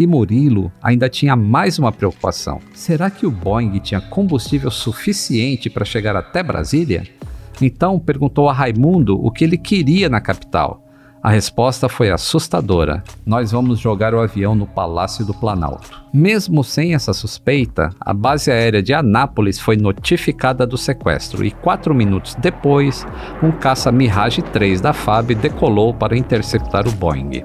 E Murilo ainda tinha mais uma preocupação: será que o Boeing tinha combustível suficiente para chegar até Brasília? Então perguntou a Raimundo o que ele queria na capital. A resposta foi assustadora. Nós vamos jogar o avião no Palácio do Planalto. Mesmo sem essa suspeita, a base aérea de Anápolis foi notificada do sequestro e quatro minutos depois, um caça Mirage 3 da FAB decolou para interceptar o Boeing.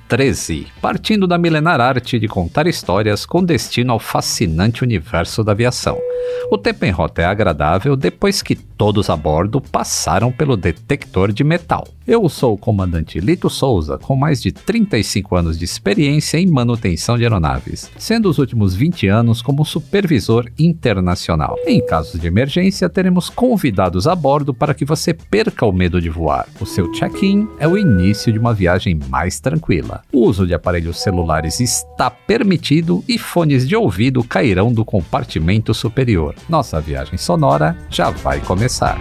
13, partindo da milenar arte de contar histórias com destino ao fascinante universo da aviação. O tempo em rota é agradável depois que todos a bordo passaram pelo detector de metal. Eu sou o comandante Lito Souza, com mais de 35 anos de experiência em manutenção de aeronaves, sendo os últimos 20 anos como supervisor internacional. Em casos de emergência, teremos convidados a bordo para que você perca o medo de voar. O seu check-in é o início de uma viagem mais tranquila. O uso de aparelhos celulares está permitido e fones de ouvido cairão do compartimento superior. Nossa viagem sonora já vai começar.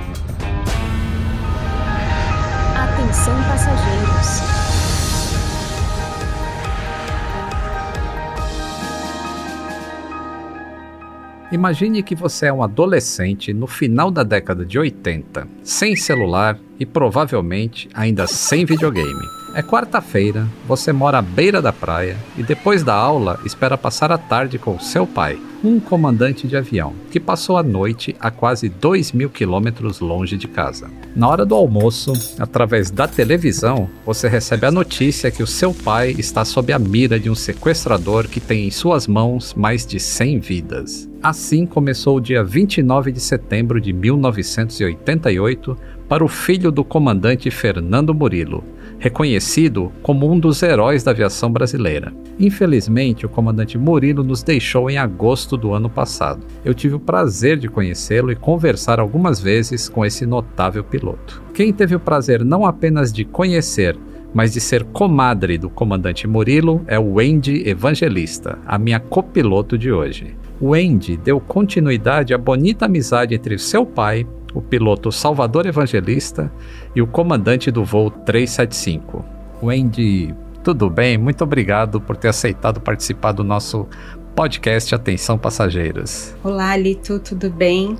Atenção passageiros. Imagine que você é um adolescente no final da década de 80, sem celular e provavelmente ainda sem videogame. É quarta-feira, você mora à beira da praia e depois da aula espera passar a tarde com seu pai, um comandante de avião, que passou a noite a quase 2 mil quilômetros longe de casa. Na hora do almoço, através da televisão, você recebe a notícia que o seu pai está sob a mira de um sequestrador que tem em suas mãos mais de 100 vidas. Assim começou o dia 29 de setembro de 1988 para o filho do comandante Fernando Murilo, reconhecido como um dos heróis da aviação brasileira. Infelizmente, o comandante Murilo nos deixou em agosto do ano passado. Eu tive o prazer de conhecê-lo e conversar algumas vezes com esse notável piloto. Quem teve o prazer não apenas de conhecer, mas de ser comadre do comandante Murilo é o Wendy Evangelista, a minha copiloto de hoje. O Wendy deu continuidade à bonita amizade entre seu pai, o piloto Salvador Evangelista e o comandante do voo 375. Wendy, tudo bem? Muito obrigado por ter aceitado participar do nosso podcast Atenção Passageiros. Olá, Lito, tudo bem?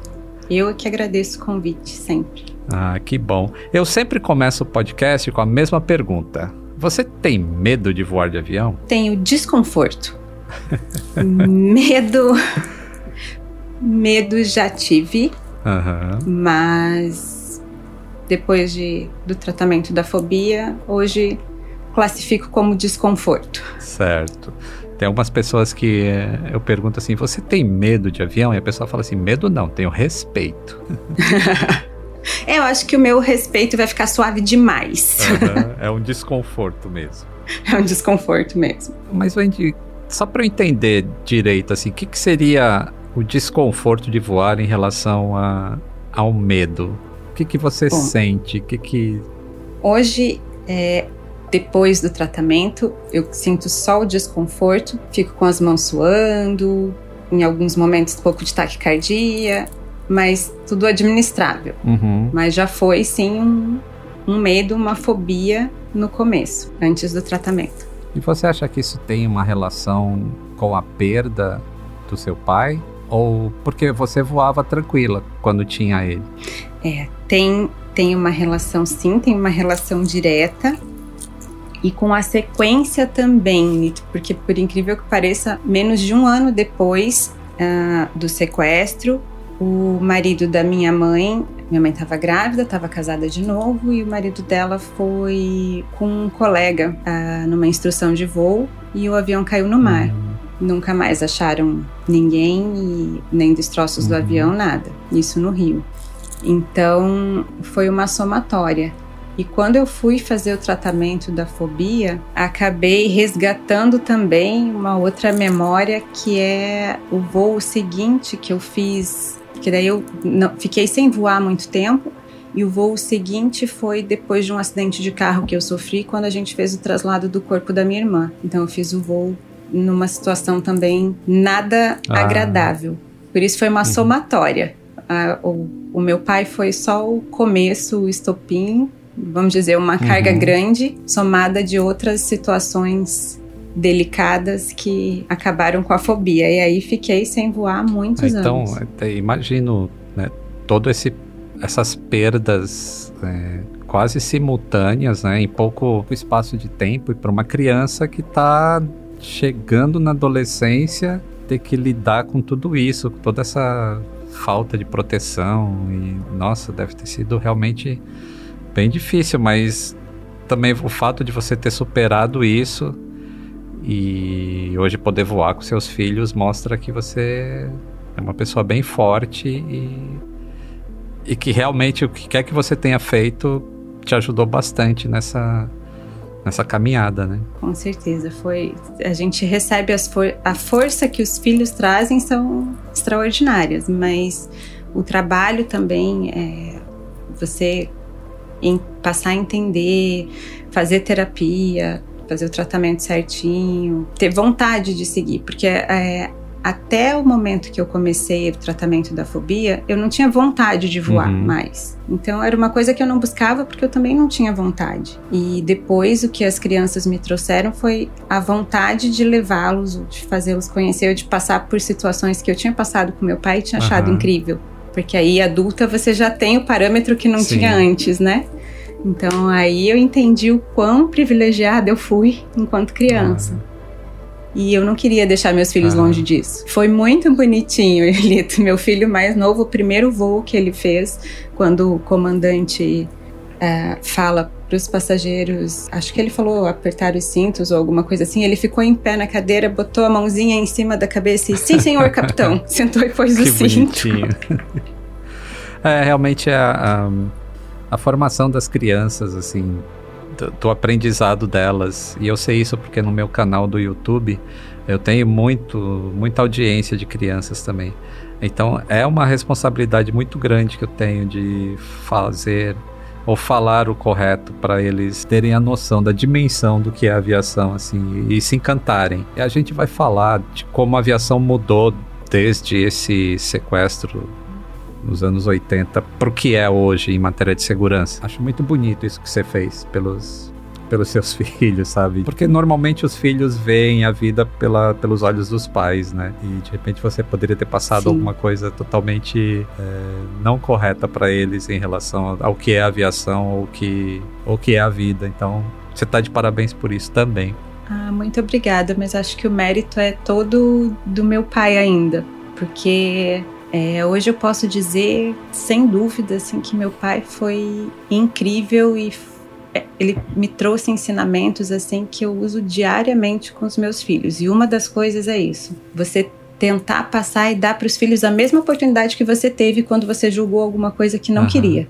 Eu que agradeço o convite sempre. Ah, que bom. Eu sempre começo o podcast com a mesma pergunta. Você tem medo de voar de avião? Tenho desconforto. medo. Medo já tive. Uhum. Mas depois de, do tratamento da fobia, hoje classifico como desconforto. Certo. Tem algumas pessoas que eh, eu pergunto assim: você tem medo de avião? E a pessoa fala assim: medo não, tenho respeito. é, eu acho que o meu respeito vai ficar suave demais. Uhum. É um desconforto mesmo. É um desconforto mesmo. Mas, Wendy, só para eu entender direito, assim, o que, que seria o desconforto de voar em relação a, ao medo? O que, que você Bom, sente? que que... Hoje, é, depois do tratamento, eu sinto só o desconforto, fico com as mãos suando, em alguns momentos um pouco de taquicardia, mas tudo administrável. Uhum. Mas já foi, sim, um, um medo, uma fobia no começo, antes do tratamento. E você acha que isso tem uma relação com a perda do seu pai? Ou porque você voava tranquila quando tinha ele? É, tem, tem uma relação sim, tem uma relação direta. E com a sequência também, porque por incrível que pareça, menos de um ano depois uh, do sequestro, o marido da minha mãe, minha mãe estava grávida, estava casada de novo, e o marido dela foi com um colega uh, numa instrução de voo e o avião caiu no mar. Nunca mais acharam ninguém e nem destroços uhum. do avião, nada. Isso no Rio. Então foi uma somatória. E quando eu fui fazer o tratamento da fobia, acabei resgatando também uma outra memória que é o voo seguinte que eu fiz, que daí eu não, fiquei sem voar muito tempo. E o voo seguinte foi depois de um acidente de carro que eu sofri quando a gente fez o traslado do corpo da minha irmã. Então eu fiz o voo numa situação também nada ah. agradável. Por isso foi uma uhum. somatória. Ah, o, o, meu pai foi só o começo, o estopim, vamos dizer, uma uhum. carga grande, somada de outras situações delicadas que acabaram com a fobia. E aí fiquei sem voar muitos então, anos. Então, imagino né, todo esse essas perdas é, quase simultâneas, né, em pouco espaço de tempo, e para uma criança que está chegando na adolescência ter que lidar com tudo isso, com toda essa falta de proteção e nossa, deve ter sido realmente bem difícil, mas também o fato de você ter superado isso e hoje poder voar com seus filhos mostra que você é uma pessoa bem forte e, e que realmente o que quer que você tenha feito te ajudou bastante nessa nessa caminhada, né? Com certeza, foi. A gente recebe for a força que os filhos trazem são extraordinárias, mas o trabalho também é você passar a entender, fazer terapia, fazer o tratamento certinho, ter vontade de seguir, porque é, até o momento que eu comecei o tratamento da fobia, eu não tinha vontade de voar uhum. mais. Então era uma coisa que eu não buscava porque eu também não tinha vontade. E depois o que as crianças me trouxeram foi a vontade de levá-los, de fazê-los conhecer, de passar por situações que eu tinha passado com meu pai e tinha achado uhum. incrível. Porque aí adulta você já tem o parâmetro que não Sim. tinha antes, né? Então aí eu entendi o quão privilegiada eu fui enquanto criança. Uhum. E eu não queria deixar meus filhos ah. longe disso. Foi muito bonitinho, Elito. Meu filho mais novo, o primeiro voo que ele fez, quando o comandante uh, fala para os passageiros, acho que ele falou apertar os cintos ou alguma coisa assim. Ele ficou em pé na cadeira, botou a mãozinha em cima da cabeça e sim, senhor capitão. Sentou e pôs o cinto. é, realmente é a, a, a formação das crianças, assim, do, do, aprendizado delas. E eu sei isso porque no meu canal do YouTube eu tenho muito, muita audiência de crianças também. Então é uma responsabilidade muito grande que eu tenho de fazer ou falar o correto para eles terem a noção da dimensão do que é a aviação assim e se encantarem. E a gente vai falar de como a aviação mudou desde esse sequestro nos anos 80 para o que é hoje em matéria de segurança. Acho muito bonito isso que você fez pelos pelos seus filhos, sabe? Porque normalmente os filhos veem a vida pela, pelos olhos dos pais, né? E de repente você poderia ter passado Sim. alguma coisa totalmente é, não correta para eles em relação ao que é a aviação ou que ou que é a vida. Então, você tá de parabéns por isso também. Ah, muito obrigada, mas acho que o mérito é todo do meu pai ainda, porque é, hoje eu posso dizer, sem dúvida, assim, que meu pai foi incrível e é, ele me trouxe ensinamentos assim que eu uso diariamente com os meus filhos. E uma das coisas é isso: você tentar passar e dar para os filhos a mesma oportunidade que você teve quando você julgou alguma coisa que não uhum. queria.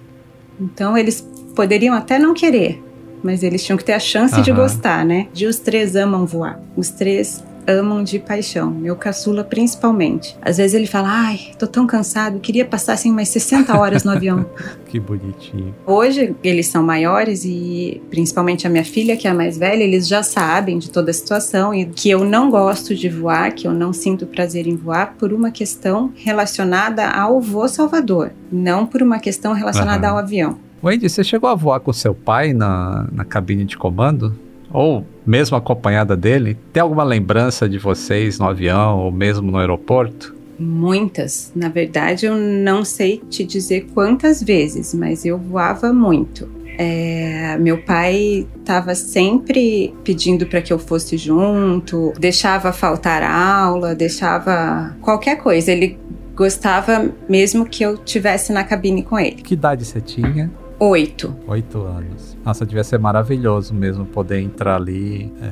Então eles poderiam até não querer, mas eles tinham que ter a chance uhum. de gostar, né? De os três amam voar. Os três amam de paixão, meu caçula principalmente. Às vezes ele fala: "Ai, tô tão cansado, queria passar assim umas 60 horas no avião". que bonitinho. Hoje eles são maiores e principalmente a minha filha, que é a mais velha, eles já sabem de toda a situação e que eu não gosto de voar, que eu não sinto prazer em voar por uma questão relacionada ao voo Salvador, não por uma questão relacionada uhum. ao avião. Wendy, você chegou a voar com seu pai na, na cabine de comando? Ou mesmo acompanhada dele, tem alguma lembrança de vocês no avião ou mesmo no aeroporto? Muitas. Na verdade, eu não sei te dizer quantas vezes, mas eu voava muito. É, meu pai estava sempre pedindo para que eu fosse junto, deixava faltar aula, deixava qualquer coisa. Ele gostava mesmo que eu tivesse na cabine com ele. Que idade você tinha? Oito. Oito anos. Nossa, devia ser maravilhoso mesmo poder entrar ali é,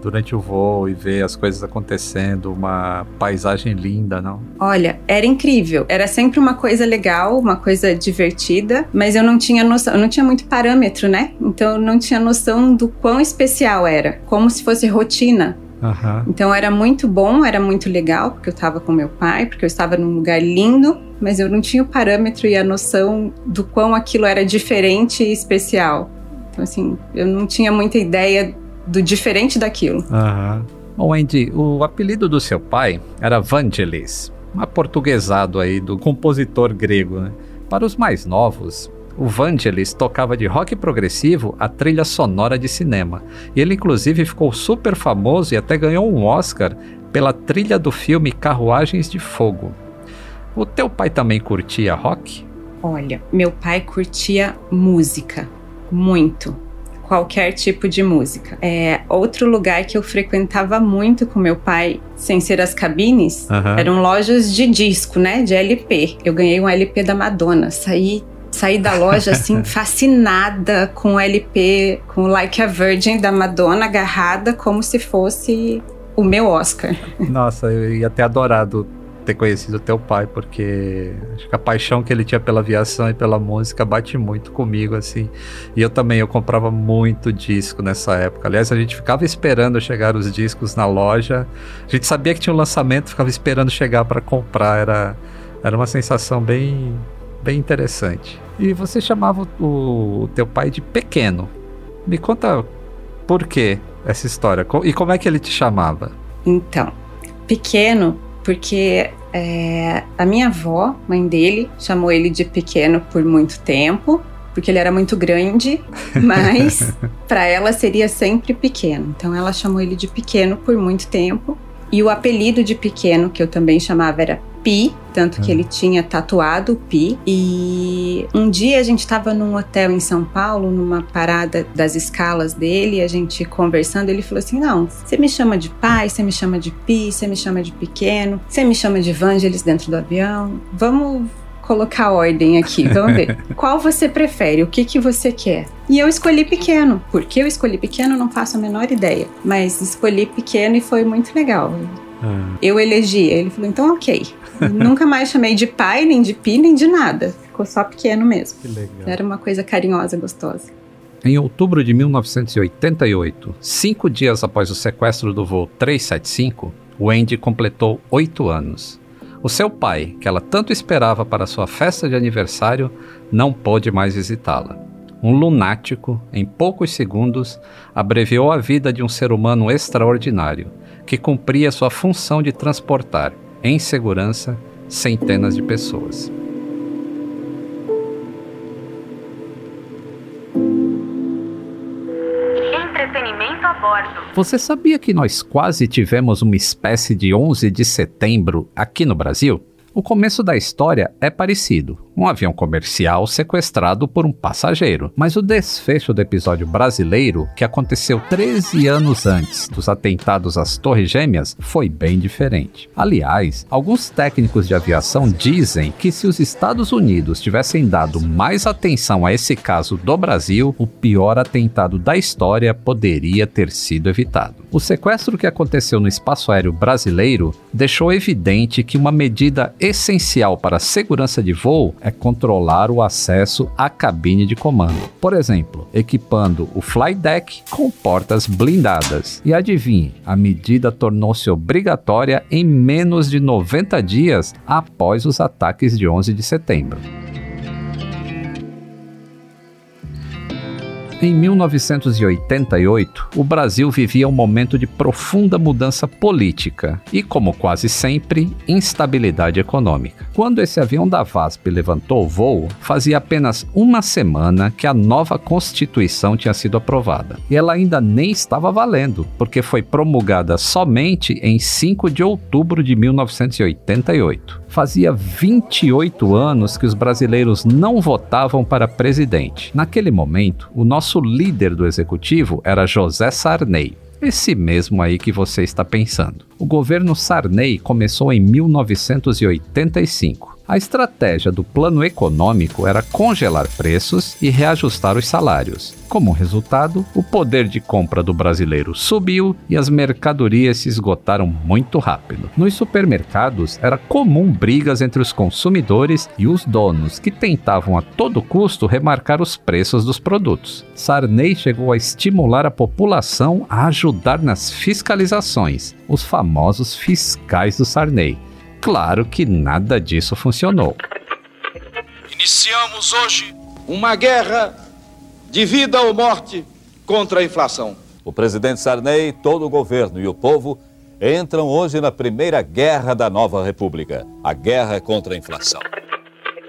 durante o voo e ver as coisas acontecendo, uma paisagem linda, não? Olha, era incrível. Era sempre uma coisa legal, uma coisa divertida, mas eu não tinha noção, eu não tinha muito parâmetro, né? Então eu não tinha noção do quão especial era, como se fosse rotina. Uhum. Então era muito bom, era muito legal, porque eu estava com meu pai, porque eu estava num lugar lindo, mas eu não tinha o parâmetro e a noção do quão aquilo era diferente e especial. Então, assim, eu não tinha muita ideia do diferente daquilo. Aham. Bom, Andy, o apelido do seu pai era Vangelis, um aportuguesado aí do compositor grego, né? Para os mais novos, o Vangelis tocava de rock progressivo a trilha sonora de cinema. Ele inclusive ficou super famoso e até ganhou um Oscar pela trilha do filme Carruagens de Fogo. O teu pai também curtia rock? Olha, meu pai curtia música, muito. Qualquer tipo de música. É, outro lugar que eu frequentava muito com meu pai, sem ser as cabines, Aham. eram lojas de disco, né? De LP. Eu ganhei um LP da Madonna. Saí, saí da loja assim, fascinada com o LP, com Like a Virgin da Madonna agarrada, como se fosse o meu Oscar. Nossa, eu ia ter adorado ter conhecido teu pai, porque acho que a paixão que ele tinha pela aviação e pela música bate muito comigo, assim. E eu também, eu comprava muito disco nessa época. Aliás, a gente ficava esperando chegar os discos na loja. A gente sabia que tinha um lançamento, ficava esperando chegar para comprar. Era, era uma sensação bem, bem interessante. E você chamava o, o teu pai de pequeno. Me conta por que essa história e como é que ele te chamava? Então, pequeno, porque é, a minha avó, mãe dele, chamou ele de pequeno por muito tempo, porque ele era muito grande, mas para ela seria sempre pequeno. Então ela chamou ele de pequeno por muito tempo. E o apelido de pequeno que eu também chamava era Pi, tanto que Hum. ele tinha tatuado o Pi. E um dia a gente estava num hotel em São Paulo, numa parada das escalas dele, a gente conversando, ele falou assim: Não, você me chama de pai, você me chama de Pi, você me chama de pequeno, você me chama de Vangelis dentro do avião. Vamos colocar ordem aqui, vamos ver. Qual você prefere? O que, que você quer? E eu escolhi pequeno. Por que eu escolhi pequeno, não faço a menor ideia. Mas escolhi pequeno e foi muito legal. Eu elegi. Ele falou, então ok. Nunca mais chamei de pai, nem de pi, nem de nada. Ficou só pequeno mesmo. Que legal. Era uma coisa carinhosa, gostosa. Em outubro de 1988, cinco dias após o sequestro do voo 375, Wendy completou oito anos. O seu pai, que ela tanto esperava para sua festa de aniversário, não pôde mais visitá-la. Um lunático, em poucos segundos, abreviou a vida de um ser humano extraordinário, que cumpria sua função de transportar, em segurança, centenas de pessoas. Entretenimento a bordo. Você sabia que nós quase tivemos uma espécie de 11 de setembro aqui no Brasil? O começo da história é parecido. Um avião comercial sequestrado por um passageiro. Mas o desfecho do episódio brasileiro, que aconteceu 13 anos antes dos atentados às Torres Gêmeas, foi bem diferente. Aliás, alguns técnicos de aviação dizem que se os Estados Unidos tivessem dado mais atenção a esse caso do Brasil, o pior atentado da história poderia ter sido evitado. O sequestro que aconteceu no espaço aéreo brasileiro deixou evidente que uma medida essencial para a segurança de voo é controlar o acesso à cabine de comando. Por exemplo, equipando o fly deck com portas blindadas. E adivinhe, a medida tornou-se obrigatória em menos de 90 dias após os ataques de 11 de setembro. Em 1988, o Brasil vivia um momento de profunda mudança política e, como quase sempre, instabilidade econômica. Quando esse avião da VASP levantou o voo, fazia apenas uma semana que a nova Constituição tinha sido aprovada. E ela ainda nem estava valendo, porque foi promulgada somente em 5 de outubro de 1988. Fazia 28 anos que os brasileiros não votavam para presidente. Naquele momento, o nosso líder do executivo era José Sarney. Esse mesmo aí que você está pensando. O governo Sarney começou em 1985. A estratégia do plano econômico era congelar preços e reajustar os salários. Como resultado, o poder de compra do brasileiro subiu e as mercadorias se esgotaram muito rápido. Nos supermercados era comum brigas entre os consumidores e os donos, que tentavam a todo custo remarcar os preços dos produtos. Sarney chegou a estimular a população a ajudar nas fiscalizações, os famosos fiscais do Sarney Claro que nada disso funcionou. Iniciamos hoje uma guerra de vida ou morte contra a inflação. O presidente Sarney, todo o governo e o povo entram hoje na primeira guerra da nova república a guerra contra a inflação.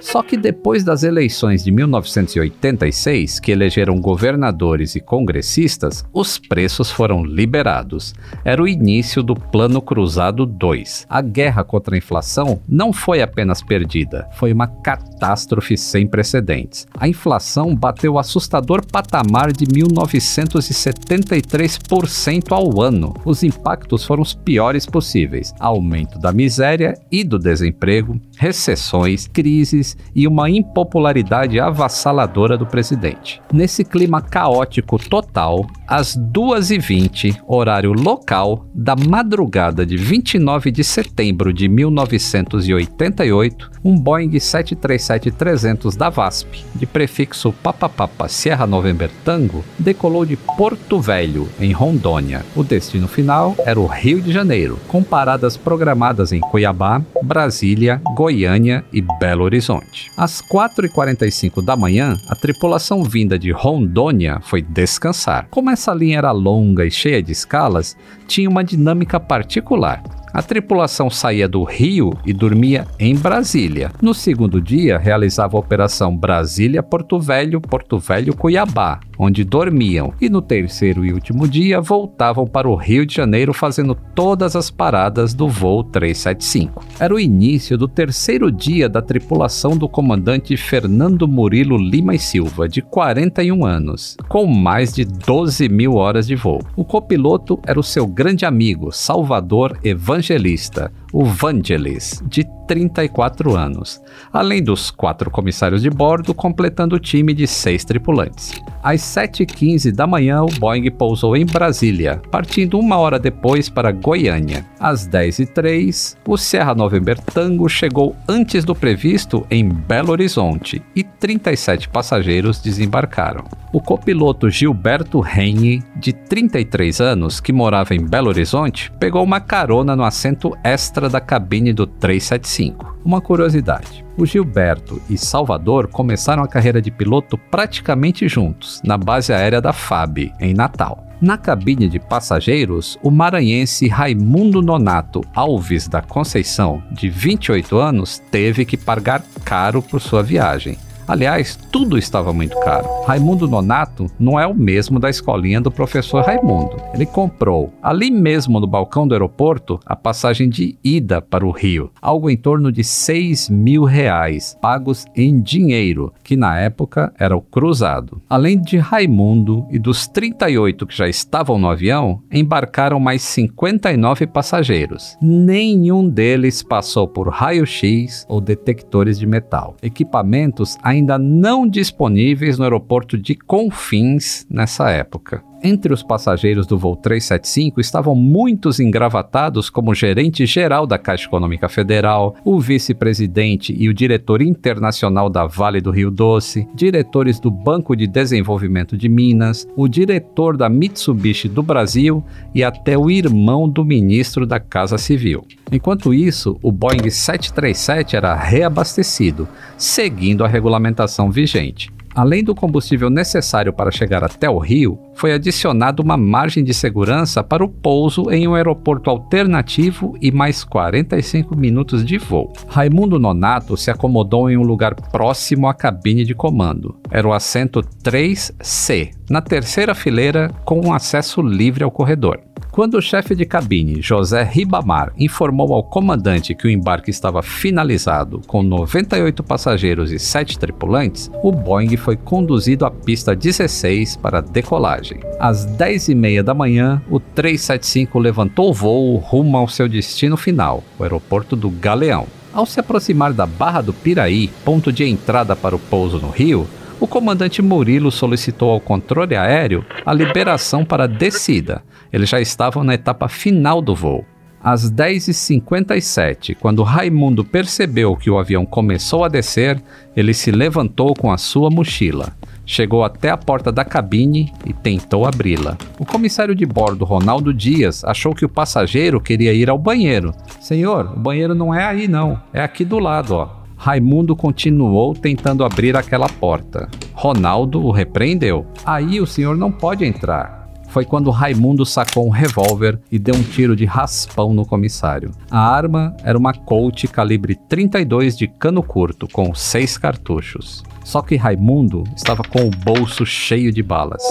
Só que depois das eleições de 1986, que elegeram governadores e congressistas, os preços foram liberados. Era o início do Plano Cruzado 2. A guerra contra a inflação não foi apenas perdida, foi uma catástrofe sem precedentes. A inflação bateu o assustador patamar de 1973% ao ano. Os impactos foram os piores possíveis: aumento da miséria e do desemprego, recessões, crises e uma impopularidade avassaladora do presidente. Nesse clima caótico total, às 2h20, horário local, da madrugada de 29 de setembro de 1988, um Boeing 737-300 da VASP, de prefixo Papapapa Sierra November Tango, decolou de Porto Velho, em Rondônia. O destino final era o Rio de Janeiro, com paradas programadas em Cuiabá, Brasília, Goiânia e Belo Horizonte. Às 4h45 da manhã, a tripulação vinda de Rondônia foi descansar. Como essa linha era longa e cheia de escalas, tinha uma dinâmica particular. A tripulação saía do Rio e dormia em Brasília. No segundo dia, realizava a operação Brasília-Porto Velho-Porto Velho-Cuiabá, onde dormiam, e no terceiro e último dia voltavam para o Rio de Janeiro fazendo todas as paradas do voo 375. Era o início do terceiro dia da tripulação do comandante Fernando Murilo Lima e Silva, de 41 anos, com mais de 12 mil horas de voo. O copiloto era o seu grande amigo, Salvador Evangelista evangelista, o Vangelis, de 34 anos, além dos quatro comissários de bordo, completando o time de seis tripulantes. Às 7h15 da manhã, o Boeing pousou em Brasília, partindo uma hora depois para Goiânia. Às 10h03, o Serra November Tango chegou antes do previsto em Belo Horizonte e 37 passageiros desembarcaram. O copiloto Gilberto Reine, de 33 anos, que morava em Belo Horizonte, pegou uma carona no assento extra da cabine do 375. Uma curiosidade: o Gilberto e Salvador começaram a carreira de piloto praticamente juntos, na base aérea da FAB, em Natal. Na cabine de passageiros, o maranhense Raimundo Nonato Alves da Conceição, de 28 anos, teve que pagar caro por sua viagem. Aliás, tudo estava muito caro. Raimundo Nonato não é o mesmo da escolinha do professor Raimundo. Ele comprou, ali mesmo no balcão do aeroporto, a passagem de ida para o Rio, algo em torno de 6 mil reais, pagos em dinheiro, que na época era o cruzado. Além de Raimundo e dos 38 que já estavam no avião, embarcaram mais 59 passageiros. Nenhum deles passou por raio-x ou detectores de metal. Equipamentos ainda ainda não disponíveis no aeroporto de Confins nessa época. Entre os passageiros do voo 375 estavam muitos engravatados como gerente geral da Caixa Econômica Federal, o vice-presidente e o diretor internacional da Vale do Rio Doce, diretores do Banco de Desenvolvimento de Minas, o diretor da Mitsubishi do Brasil e até o irmão do ministro da Casa Civil. Enquanto isso, o Boeing 737 era reabastecido, seguindo a regulamentação vigente. Além do combustível necessário para chegar até o Rio, foi adicionada uma margem de segurança para o pouso em um aeroporto alternativo e mais 45 minutos de voo. Raimundo Nonato se acomodou em um lugar próximo à cabine de comando. Era o assento 3C, na terceira fileira com um acesso livre ao corredor. Quando o chefe de cabine, José Ribamar, informou ao comandante que o embarque estava finalizado com 98 passageiros e 7 tripulantes, o Boeing foi conduzido à pista 16 para decolagem. Às 10h30 da manhã, o 375 levantou o voo rumo ao seu destino final, o aeroporto do Galeão. Ao se aproximar da Barra do Piraí, ponto de entrada para o pouso no Rio, o comandante Murilo solicitou ao controle aéreo a liberação para descida. Eles já estavam na etapa final do voo. Às 10h57, quando Raimundo percebeu que o avião começou a descer, ele se levantou com a sua mochila. Chegou até a porta da cabine e tentou abri-la. O comissário de bordo, Ronaldo Dias, achou que o passageiro queria ir ao banheiro. Senhor, o banheiro não é aí não, é aqui do lado, ó. Raimundo continuou tentando abrir aquela porta. Ronaldo o repreendeu. Aí o senhor não pode entrar foi quando Raimundo sacou um revólver e deu um tiro de raspão no comissário. A arma era uma Colt calibre 32 de cano curto, com seis cartuchos. Só que Raimundo estava com o bolso cheio de balas.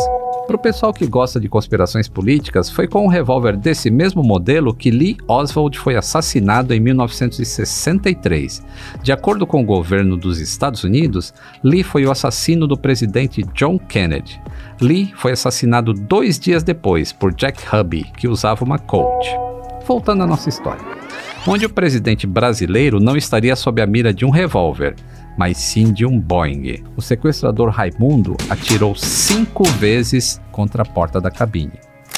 Para o pessoal que gosta de conspirações políticas, foi com um revólver desse mesmo modelo que Lee Oswald foi assassinado em 1963. De acordo com o governo dos Estados Unidos, Lee foi o assassino do presidente John Kennedy. Lee foi assassinado dois dias depois por Jack Hubby, que usava uma Colt. Voltando à nossa história, onde o presidente brasileiro não estaria sob a mira de um revólver, mas sim de um Boeing. O sequestrador Raimundo atirou cinco vezes contra a porta da cabine.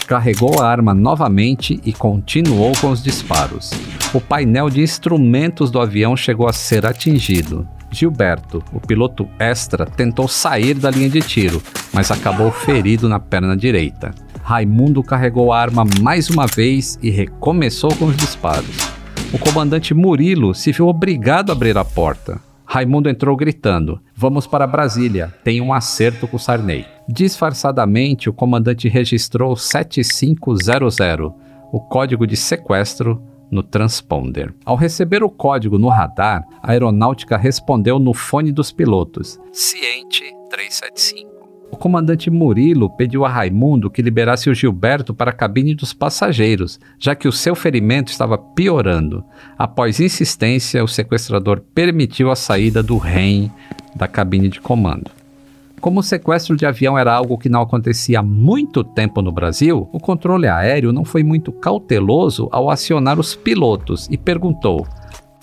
Carregou a arma novamente e continuou com os disparos. O painel de instrumentos do avião chegou a ser atingido. Gilberto, o piloto extra, tentou sair da linha de tiro, mas acabou ferido na perna direita. Raimundo carregou a arma mais uma vez e recomeçou com os disparos. O comandante Murilo se viu obrigado a abrir a porta. Raimundo entrou gritando: Vamos para Brasília, tem um acerto com Sarney. Disfarçadamente, o comandante registrou 7500, o código de sequestro, no transponder. Ao receber o código no radar, a aeronáutica respondeu no fone dos pilotos: Ciente 375. O comandante Murilo pediu a Raimundo que liberasse o Gilberto para a cabine dos passageiros, já que o seu ferimento estava piorando. Após insistência, o sequestrador permitiu a saída do REM da cabine de comando. Como o sequestro de avião era algo que não acontecia há muito tempo no Brasil, o controle aéreo não foi muito cauteloso ao acionar os pilotos e perguntou: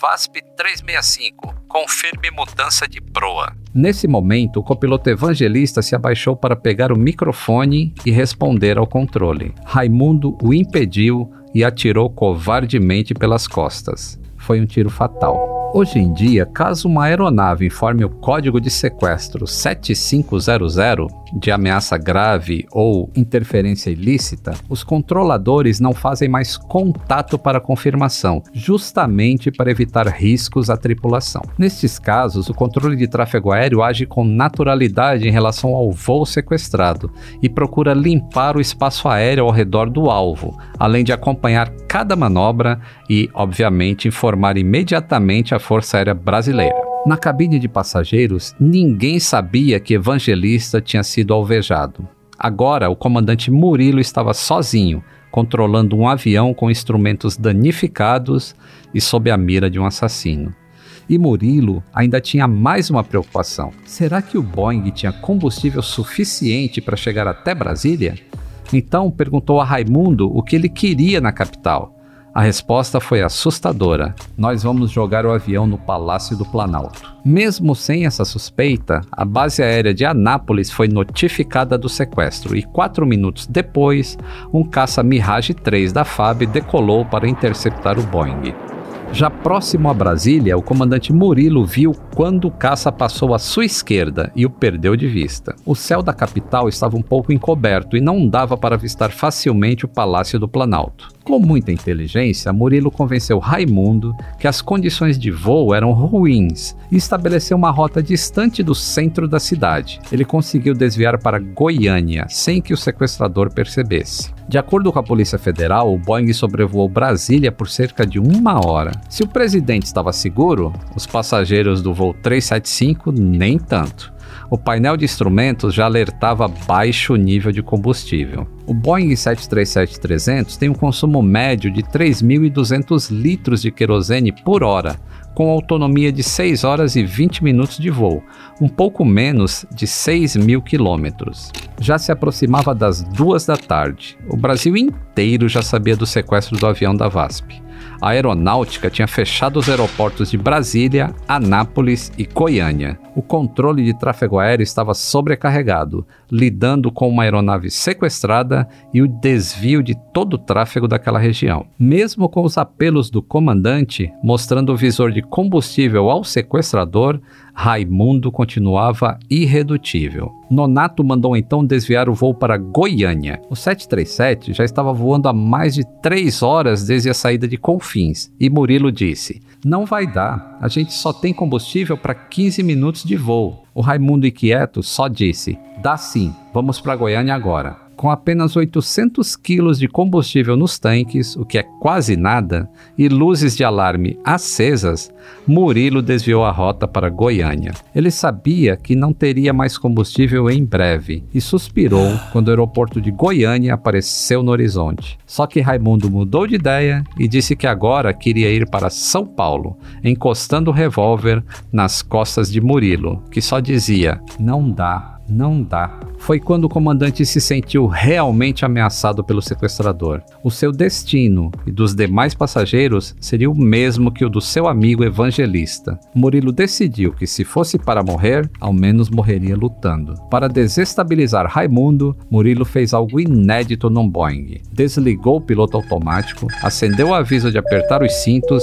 VASP 365, confirme mudança de proa. Nesse momento, o copiloto evangelista se abaixou para pegar o microfone e responder ao controle. Raimundo o impediu e atirou covardemente pelas costas. Foi um tiro fatal. Hoje em dia, caso uma aeronave informe o código de sequestro 7500 de ameaça grave ou interferência ilícita, os controladores não fazem mais contato para confirmação, justamente para evitar riscos à tripulação. Nestes casos, o controle de tráfego aéreo age com naturalidade em relação ao voo sequestrado e procura limpar o espaço aéreo ao redor do alvo, além de acompanhar cada manobra e, obviamente, informar imediatamente a Força Aérea Brasileira. Na cabine de passageiros, ninguém sabia que Evangelista tinha sido alvejado. Agora, o comandante Murilo estava sozinho, controlando um avião com instrumentos danificados e sob a mira de um assassino. E Murilo ainda tinha mais uma preocupação: será que o Boeing tinha combustível suficiente para chegar até Brasília? Então perguntou a Raimundo o que ele queria na capital. A resposta foi assustadora. Nós vamos jogar o avião no Palácio do Planalto. Mesmo sem essa suspeita, a base aérea de Anápolis foi notificada do sequestro e quatro minutos depois, um caça Mirage 3 da FAB decolou para interceptar o Boeing. Já próximo a Brasília, o comandante Murilo viu quando o caça passou à sua esquerda e o perdeu de vista. O céu da capital estava um pouco encoberto e não dava para avistar facilmente o Palácio do Planalto. Com muita inteligência, Murilo convenceu Raimundo que as condições de voo eram ruins e estabeleceu uma rota distante do centro da cidade. Ele conseguiu desviar para Goiânia sem que o sequestrador percebesse. De acordo com a Polícia Federal, o Boeing sobrevoou Brasília por cerca de uma hora. Se o presidente estava seguro, os passageiros do voo 375 nem tanto o painel de instrumentos já alertava baixo nível de combustível. O Boeing 737-300 tem um consumo médio de 3.200 litros de querosene por hora, com autonomia de 6 horas e 20 minutos de voo, um pouco menos de 6 mil quilômetros. Já se aproximava das duas da tarde. O Brasil inteiro já sabia do sequestro do avião da VASP. A aeronáutica tinha fechado os aeroportos de Brasília, Anápolis e Goiânia. O controle de tráfego aéreo estava sobrecarregado, lidando com uma aeronave sequestrada e o desvio de todo o tráfego daquela região. Mesmo com os apelos do comandante mostrando o visor de combustível ao sequestrador, Raimundo continuava irredutível. Nonato mandou então desviar o voo para Goiânia. O 737 já estava voando há mais de três horas desde a saída de Confins e Murilo disse: Não vai dar, a gente só tem combustível para 15 minutos de voo. O Raimundo inquieto só disse: Dá sim, vamos para Goiânia agora com apenas 800 quilos de combustível nos tanques, o que é quase nada, e luzes de alarme acesas, Murilo desviou a rota para Goiânia. Ele sabia que não teria mais combustível em breve e suspirou quando o aeroporto de Goiânia apareceu no horizonte. Só que Raimundo mudou de ideia e disse que agora queria ir para São Paulo, encostando o revólver nas costas de Murilo, que só dizia: Não dá, não dá. Foi quando o comandante se sentiu realmente ameaçado pelo sequestrador. O seu destino e dos demais passageiros seria o mesmo que o do seu amigo evangelista. Murilo decidiu que, se fosse para morrer, ao menos morreria lutando. Para desestabilizar Raimundo, Murilo fez algo inédito num Boeing. Desligou o piloto automático, acendeu o aviso de apertar os cintos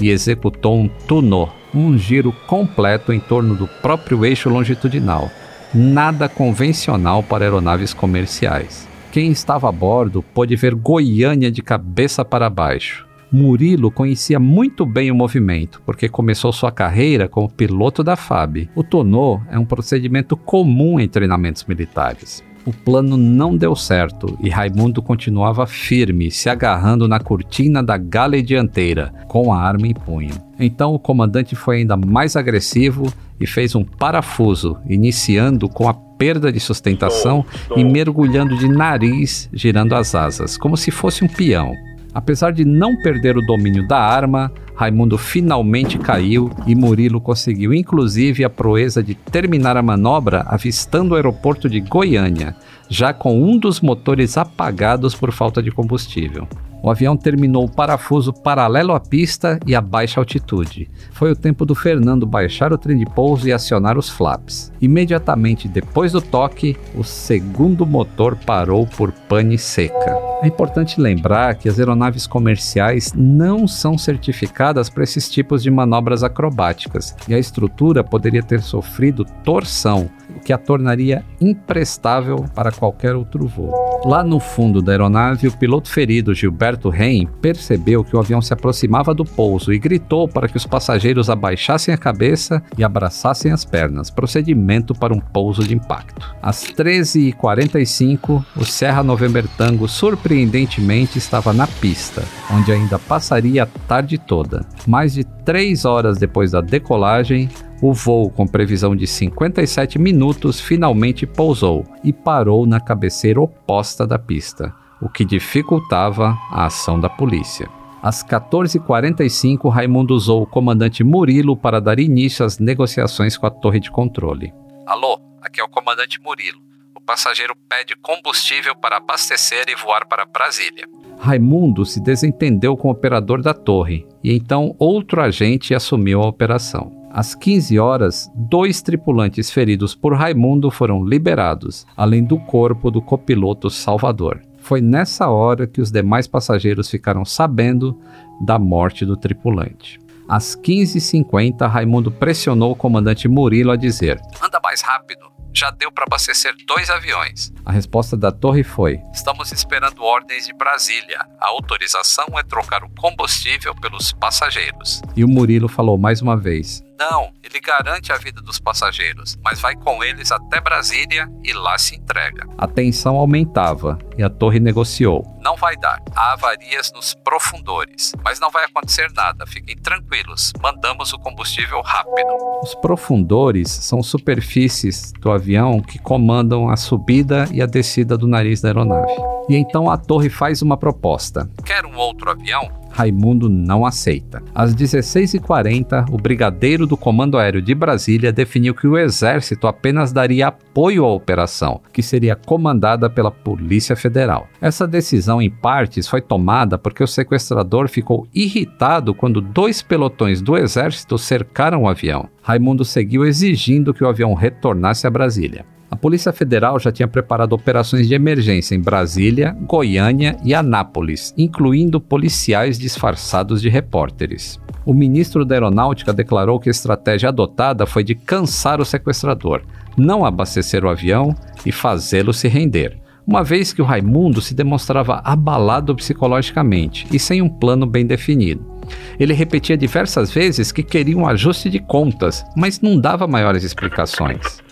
e executou um tunô, um giro completo em torno do próprio eixo longitudinal nada convencional para aeronaves comerciais. Quem estava a bordo pôde ver Goiânia de cabeça para baixo. Murilo conhecia muito bem o movimento, porque começou sua carreira como piloto da FAB. O tonô é um procedimento comum em treinamentos militares. O plano não deu certo e Raimundo continuava firme, se agarrando na cortina da gale dianteira, com a arma em punho. Então o comandante foi ainda mais agressivo e fez um parafuso, iniciando com a perda de sustentação e mergulhando de nariz, girando as asas, como se fosse um peão. Apesar de não perder o domínio da arma, Raimundo finalmente caiu e Murilo conseguiu inclusive a proeza de terminar a manobra avistando o aeroporto de Goiânia, já com um dos motores apagados por falta de combustível. O avião terminou o parafuso paralelo à pista e a baixa altitude. Foi o tempo do Fernando baixar o trem de pouso e acionar os flaps. Imediatamente depois do toque, o segundo motor parou por pane seca. É importante lembrar que as aeronaves comerciais não são certificadas para esses tipos de manobras acrobáticas e a estrutura poderia ter sofrido torção, que a tornaria imprestável para qualquer outro voo. Lá no fundo da aeronave, o piloto ferido Gilberto Reim percebeu que o avião se aproximava do pouso e gritou para que os passageiros abaixassem a cabeça e abraçassem as pernas, procedimento para um pouso de impacto. Às 13h45, o Serra November Tango surpreendentemente estava na pista, onde ainda passaria a tarde toda. Mais de três horas depois da decolagem, o voo, com previsão de 57 minutos, finalmente pousou e parou na cabeceira oposta da pista, o que dificultava a ação da polícia. Às 14h45, Raimundo usou o comandante Murilo para dar início às negociações com a torre de controle. Alô, aqui é o comandante Murilo. O passageiro pede combustível para abastecer e voar para Brasília. Raimundo se desentendeu com o operador da torre e então outro agente assumiu a operação. Às 15 horas, dois tripulantes feridos por Raimundo foram liberados, além do corpo do copiloto Salvador. Foi nessa hora que os demais passageiros ficaram sabendo da morte do tripulante. Às 15h50, Raimundo pressionou o comandante Murilo a dizer: Anda mais rápido, já deu para abastecer dois aviões. A resposta da torre foi: Estamos esperando ordens de Brasília. A autorização é trocar o combustível pelos passageiros. E o Murilo falou mais uma vez: não, ele garante a vida dos passageiros, mas vai com eles até Brasília e lá se entrega. A tensão aumentava e a torre negociou. Não vai dar. Há avarias nos profundores, mas não vai acontecer nada. Fiquem tranquilos. Mandamos o combustível rápido. Os profundores são superfícies do avião que comandam a subida e a descida do nariz da aeronave. E então a torre faz uma proposta. Quer um outro avião? Raimundo não aceita. Às 16h40, o brigadeiro do Comando Aéreo de Brasília definiu que o Exército apenas daria apoio à operação, que seria comandada pela Polícia Federal. Essa decisão, em partes, foi tomada porque o sequestrador ficou irritado quando dois pelotões do Exército cercaram o avião. Raimundo seguiu exigindo que o avião retornasse a Brasília. A Polícia Federal já tinha preparado operações de emergência em Brasília, Goiânia e Anápolis, incluindo policiais disfarçados de repórteres. O ministro da Aeronáutica declarou que a estratégia adotada foi de cansar o sequestrador, não abastecer o avião e fazê-lo se render, uma vez que o Raimundo se demonstrava abalado psicologicamente e sem um plano bem definido. Ele repetia diversas vezes que queria um ajuste de contas, mas não dava maiores explicações.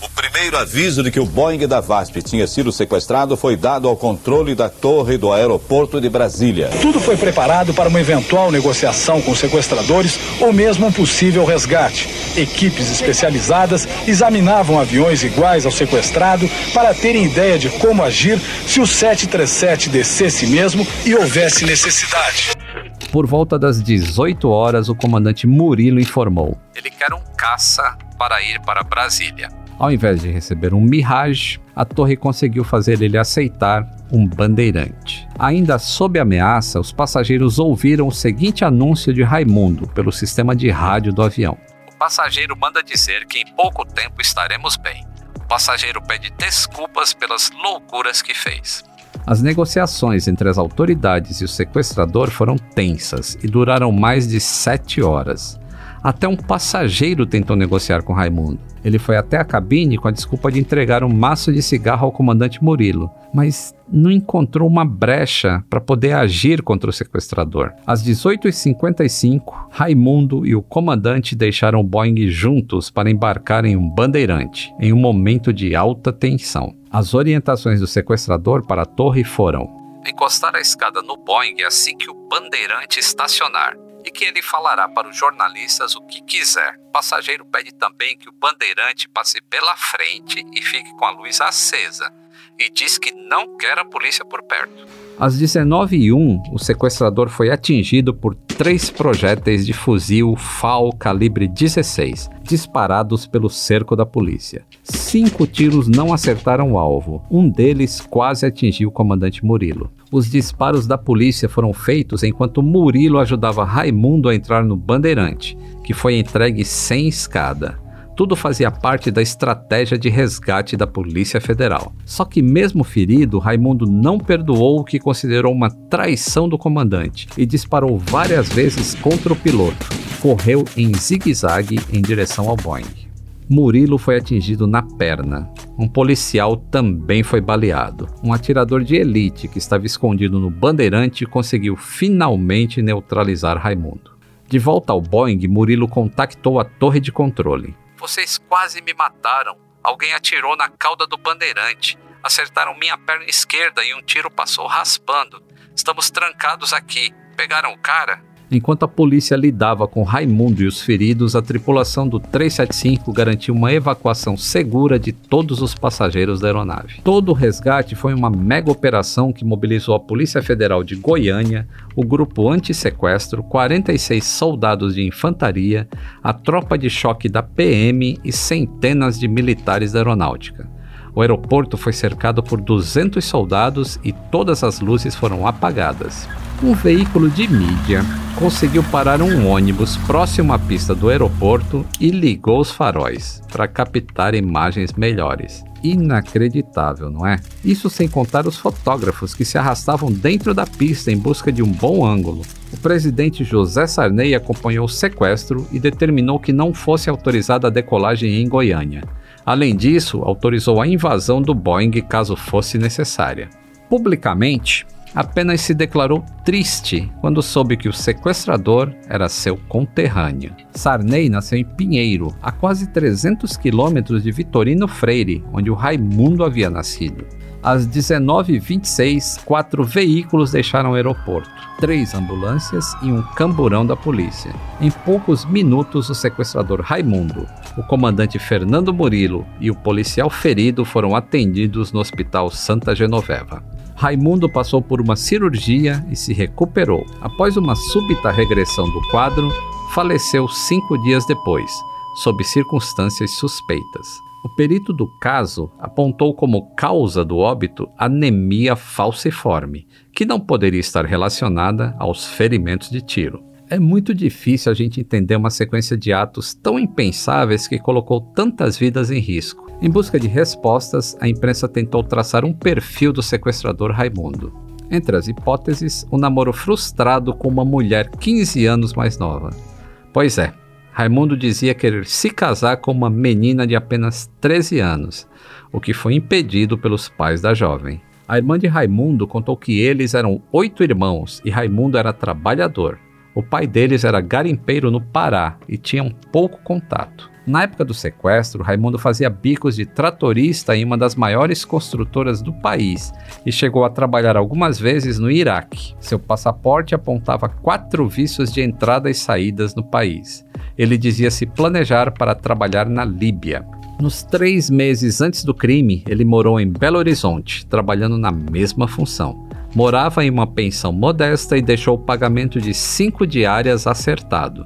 O primeiro aviso de que o Boeing da VASP tinha sido sequestrado foi dado ao controle da torre do aeroporto de Brasília. Tudo foi preparado para uma eventual negociação com sequestradores ou mesmo um possível resgate. Equipes especializadas examinavam aviões iguais ao sequestrado para terem ideia de como agir se o 737 descesse mesmo e houvesse necessidade. Por volta das 18 horas, o comandante Murilo informou: Ele quer um caça para ir para Brasília. Ao invés de receber um Mirage, a torre conseguiu fazer ele aceitar um bandeirante. Ainda sob ameaça, os passageiros ouviram o seguinte anúncio de Raimundo pelo sistema de rádio do avião: O passageiro manda dizer que em pouco tempo estaremos bem. O passageiro pede desculpas pelas loucuras que fez. As negociações entre as autoridades e o sequestrador foram tensas e duraram mais de sete horas. Até um passageiro tentou negociar com Raimundo. Ele foi até a cabine com a desculpa de entregar um maço de cigarro ao comandante Murilo, mas não encontrou uma brecha para poder agir contra o sequestrador. Às 18h55, Raimundo e o comandante deixaram o Boeing juntos para embarcar em um bandeirante, em um momento de alta tensão. As orientações do sequestrador para a torre foram: encostar a escada no Boeing assim que o bandeirante estacionar e que ele falará para os jornalistas o que quiser. O passageiro pede também que o bandeirante passe pela frente e fique com a luz acesa e diz que não quer a polícia por perto. Às 19h01, o sequestrador foi atingido por três projéteis de fuzil FAL calibre 16, disparados pelo cerco da polícia. Cinco tiros não acertaram o alvo, um deles quase atingiu o comandante Murilo. Os disparos da polícia foram feitos enquanto Murilo ajudava Raimundo a entrar no Bandeirante, que foi entregue sem escada. Tudo fazia parte da estratégia de resgate da Polícia Federal. Só que, mesmo ferido, Raimundo não perdoou o que considerou uma traição do comandante e disparou várias vezes contra o piloto. Correu em zigue-zague em direção ao Boeing. Murilo foi atingido na perna. Um policial também foi baleado. Um atirador de elite que estava escondido no bandeirante conseguiu finalmente neutralizar Raimundo. De volta ao Boeing, Murilo contactou a torre de controle. Vocês quase me mataram. Alguém atirou na cauda do bandeirante. Acertaram minha perna esquerda e um tiro passou raspando. Estamos trancados aqui. Pegaram o cara? Enquanto a polícia lidava com Raimundo e os feridos, a tripulação do 375 garantiu uma evacuação segura de todos os passageiros da aeronave. Todo o resgate foi uma mega operação que mobilizou a Polícia Federal de Goiânia, o grupo anti-sequestro, 46 soldados de infantaria, a tropa de choque da PM e centenas de militares da aeronáutica. O aeroporto foi cercado por 200 soldados e todas as luzes foram apagadas. Um veículo de mídia conseguiu parar um ônibus próximo à pista do aeroporto e ligou os faróis para captar imagens melhores. Inacreditável, não é? Isso sem contar os fotógrafos que se arrastavam dentro da pista em busca de um bom ângulo. O presidente José Sarney acompanhou o sequestro e determinou que não fosse autorizada a decolagem em Goiânia. Além disso, autorizou a invasão do Boeing caso fosse necessária. Publicamente, apenas se declarou triste quando soube que o sequestrador era seu conterrâneo. Sarney nasceu em Pinheiro, a quase 300 quilômetros de Vitorino Freire, onde o Raimundo havia nascido. Às 19h26, quatro veículos deixaram o aeroporto, três ambulâncias e um camburão da polícia. Em poucos minutos, o sequestrador Raimundo, o comandante Fernando Murilo e o policial ferido foram atendidos no Hospital Santa Genoveva. Raimundo passou por uma cirurgia e se recuperou. Após uma súbita regressão do quadro, faleceu cinco dias depois, sob circunstâncias suspeitas. O perito do caso apontou como causa do óbito anemia falciforme, que não poderia estar relacionada aos ferimentos de tiro. É muito difícil a gente entender uma sequência de atos tão impensáveis que colocou tantas vidas em risco. Em busca de respostas, a imprensa tentou traçar um perfil do sequestrador Raimundo. Entre as hipóteses, o um namoro frustrado com uma mulher 15 anos mais nova. Pois é, Raimundo dizia querer se casar com uma menina de apenas 13 anos, o que foi impedido pelos pais da jovem. A irmã de Raimundo contou que eles eram oito irmãos e Raimundo era trabalhador. O pai deles era garimpeiro no Pará e tinham pouco contato. Na época do sequestro, Raimundo fazia bicos de tratorista em uma das maiores construtoras do país e chegou a trabalhar algumas vezes no Iraque. Seu passaporte apontava quatro vistos de entrada e saídas no país. Ele dizia se planejar para trabalhar na Líbia. Nos três meses antes do crime, ele morou em Belo Horizonte, trabalhando na mesma função. Morava em uma pensão modesta e deixou o pagamento de cinco diárias acertado.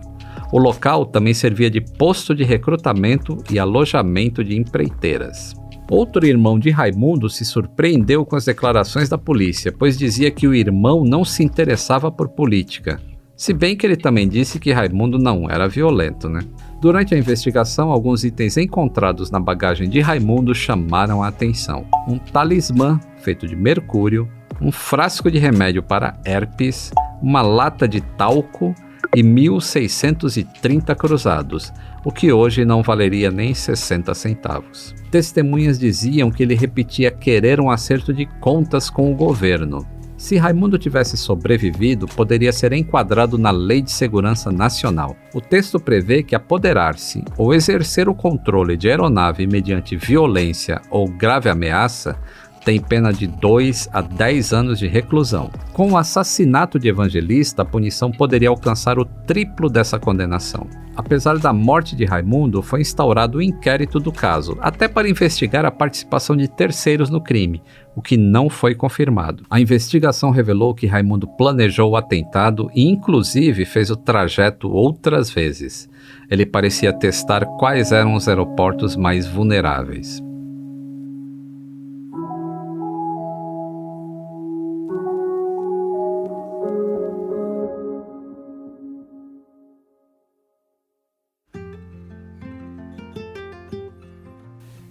O local também servia de posto de recrutamento e alojamento de empreiteiras. Outro irmão de Raimundo se surpreendeu com as declarações da polícia, pois dizia que o irmão não se interessava por política. Se bem que ele também disse que Raimundo não era violento, né? Durante a investigação, alguns itens encontrados na bagagem de Raimundo chamaram a atenção. Um talismã feito de mercúrio, um frasco de remédio para herpes, uma lata de talco e 1.630 cruzados, o que hoje não valeria nem 60 centavos. Testemunhas diziam que ele repetia querer um acerto de contas com o governo. Se Raimundo tivesse sobrevivido, poderia ser enquadrado na Lei de Segurança Nacional. O texto prevê que apoderar-se ou exercer o controle de aeronave mediante violência ou grave ameaça tem pena de 2 a 10 anos de reclusão. Com o assassinato de Evangelista, a punição poderia alcançar o triplo dessa condenação. Apesar da morte de Raimundo, foi instaurado o um inquérito do caso, até para investigar a participação de terceiros no crime, o que não foi confirmado. A investigação revelou que Raimundo planejou o atentado e, inclusive, fez o trajeto outras vezes. Ele parecia testar quais eram os aeroportos mais vulneráveis.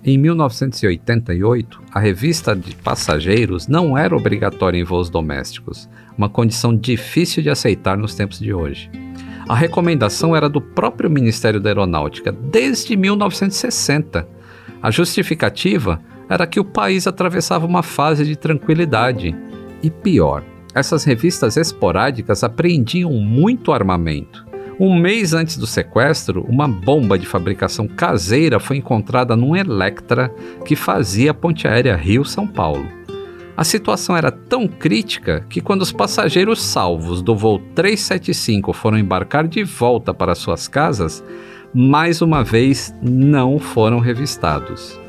Em 1988, a revista de passageiros não era obrigatória em voos domésticos, uma condição difícil de aceitar nos tempos de hoje. A recomendação era do próprio Ministério da Aeronáutica desde 1960. A justificativa era que o país atravessava uma fase de tranquilidade. E pior, essas revistas esporádicas apreendiam muito armamento um mês antes do sequestro, uma bomba de fabricação caseira foi encontrada num Electra que fazia a ponte aérea Rio-São Paulo. A situação era tão crítica que, quando os passageiros salvos do voo 375 foram embarcar de volta para suas casas, mais uma vez não foram revistados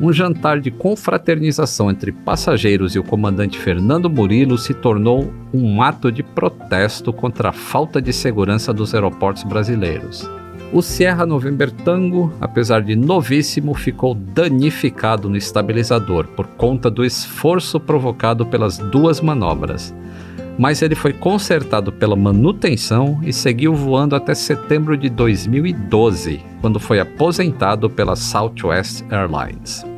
um jantar de confraternização entre passageiros e o comandante Fernando Murilo se tornou um ato de protesto contra a falta de segurança dos aeroportos brasileiros. O Sierra November Tango, apesar de novíssimo, ficou danificado no estabilizador por conta do esforço provocado pelas duas manobras. Mas ele foi consertado pela manutenção e seguiu voando até setembro de 2012, quando foi aposentado pela Southwest Airlines.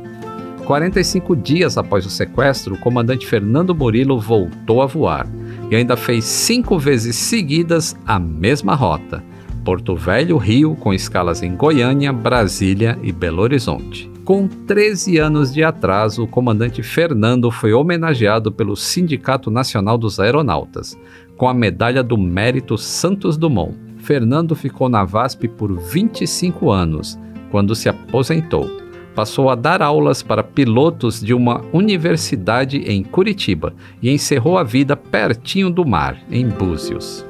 45 dias após o sequestro, o comandante Fernando Murilo voltou a voar e ainda fez cinco vezes seguidas a mesma rota: Porto Velho, Rio, com escalas em Goiânia, Brasília e Belo Horizonte. Com 13 anos de atraso, o comandante Fernando foi homenageado pelo Sindicato Nacional dos Aeronautas, com a medalha do Mérito Santos Dumont. Fernando ficou na VASP por 25 anos, quando se aposentou passou a dar aulas para pilotos de uma universidade em Curitiba e encerrou a vida pertinho do mar, em Búzios.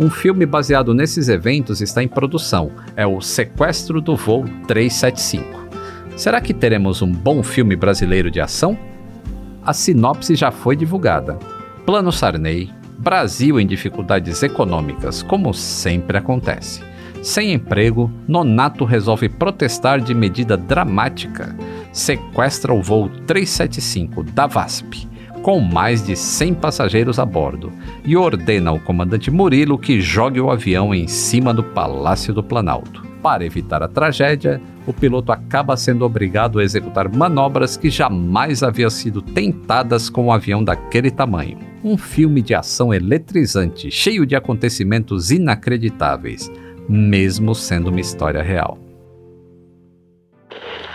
Um filme baseado nesses eventos está em produção. É o Sequestro do Voo 375. Será que teremos um bom filme brasileiro de ação? A sinopse já foi divulgada. Plano Sarney, Brasil em dificuldades econômicas, como sempre acontece. Sem emprego, Nonato resolve protestar de medida dramática. Sequestra o voo 375 da VASP com mais de 100 passageiros a bordo, e ordena ao comandante Murilo que jogue o avião em cima do Palácio do Planalto. Para evitar a tragédia, o piloto acaba sendo obrigado a executar manobras que jamais haviam sido tentadas com um avião daquele tamanho. Um filme de ação eletrizante, cheio de acontecimentos inacreditáveis, mesmo sendo uma história real.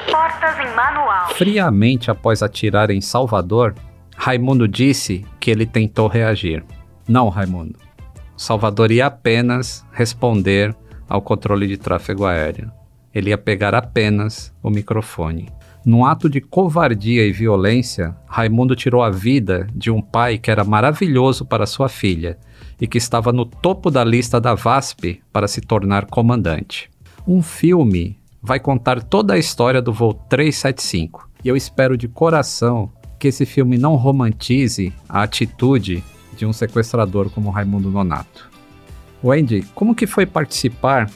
Portas em manual. Friamente após atirar em Salvador, Raimundo disse que ele tentou reagir. Não, Raimundo. Salvador ia apenas responder ao controle de tráfego aéreo. Ele ia pegar apenas o microfone. Num ato de covardia e violência, Raimundo tirou a vida de um pai que era maravilhoso para sua filha e que estava no topo da lista da VASP para se tornar comandante. Um filme vai contar toda a história do voo 375 e eu espero de coração que esse filme não romantize a atitude de um sequestrador como Raimundo Nonato. Wendy, como que foi participar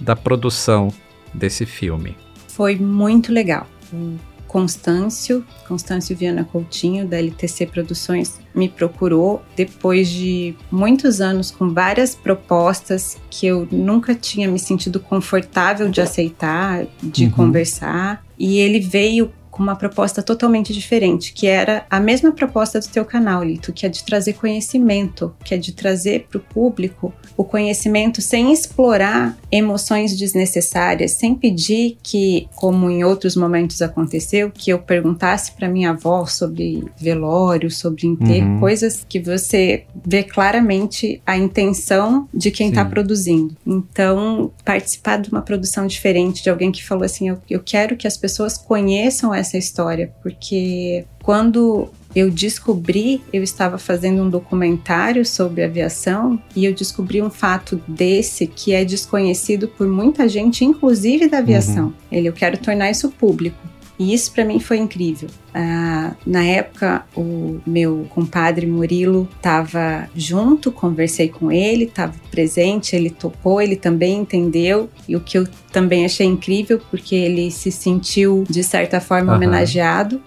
da produção desse filme? Foi muito legal. O Constâncio, Constâncio Viana Coutinho, da LTC Produções, me procurou depois de muitos anos com várias propostas que eu nunca tinha me sentido confortável de aceitar, de uhum. conversar. E ele veio com uma proposta totalmente diferente, que era a mesma proposta do teu canal, Lito, que é de trazer conhecimento, que é de trazer para o público o conhecimento sem explorar emoções desnecessárias, sem pedir que, como em outros momentos aconteceu, que eu perguntasse para minha avó sobre velório, sobre enterro, uhum. coisas que você vê claramente a intenção de quem está produzindo. Então, participar de uma produção diferente, de alguém que falou assim: eu, eu quero que as pessoas conheçam essa essa história, porque quando eu descobri, eu estava fazendo um documentário sobre aviação e eu descobri um fato desse que é desconhecido por muita gente, inclusive da aviação. Uhum. Ele, eu quero tornar isso público. E isso para mim foi incrível. Ah, na época, o meu compadre Murilo estava junto, conversei com ele, estava presente, ele topou, ele também entendeu. E o que eu também achei incrível, porque ele se sentiu, de certa forma, uhum. homenageado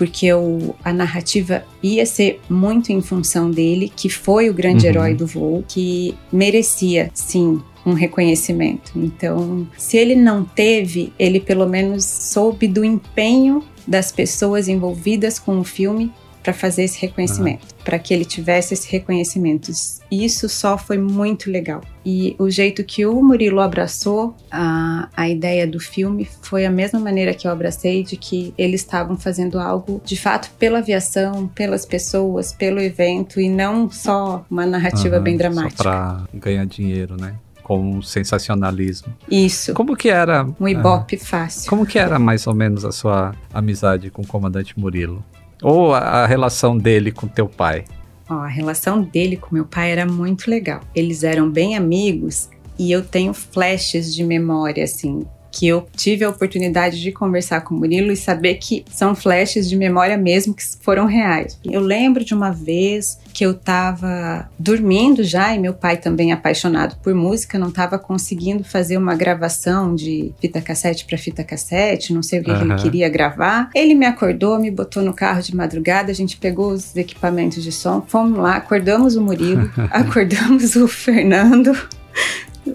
porque o, a narrativa ia ser muito em função dele, que foi o grande uhum. herói do voo, que merecia, sim, um reconhecimento. Então, se ele não teve, ele pelo menos soube do empenho das pessoas envolvidas com o filme para fazer esse reconhecimento, uhum. para que ele tivesse esse reconhecimento. Isso só foi muito legal. E o jeito que o Murilo abraçou a, a ideia do filme foi a mesma maneira que eu abracei, de que eles estavam fazendo algo de fato pela aviação, pelas pessoas, pelo evento e não só uma narrativa uhum, bem dramática. Só para ganhar dinheiro, né? com um sensacionalismo. Isso. Como que era? Um ibope é, fácil. Como que era mais ou menos a sua amizade com o comandante Murilo? Ou a, a relação dele com teu pai? A relação dele com meu pai era muito legal. Eles eram bem amigos e eu tenho flashes de memória assim que eu tive a oportunidade de conversar com o Murilo e saber que são flashes de memória mesmo que foram reais. Eu lembro de uma vez que eu estava dormindo já e meu pai também apaixonado por música não estava conseguindo fazer uma gravação de fita cassete para fita cassete, não sei o que, uhum. que, ele queria gravar. Ele me acordou, me botou no carro de madrugada, a gente pegou os equipamentos de som, fomos lá, acordamos o Murilo, acordamos o Fernando,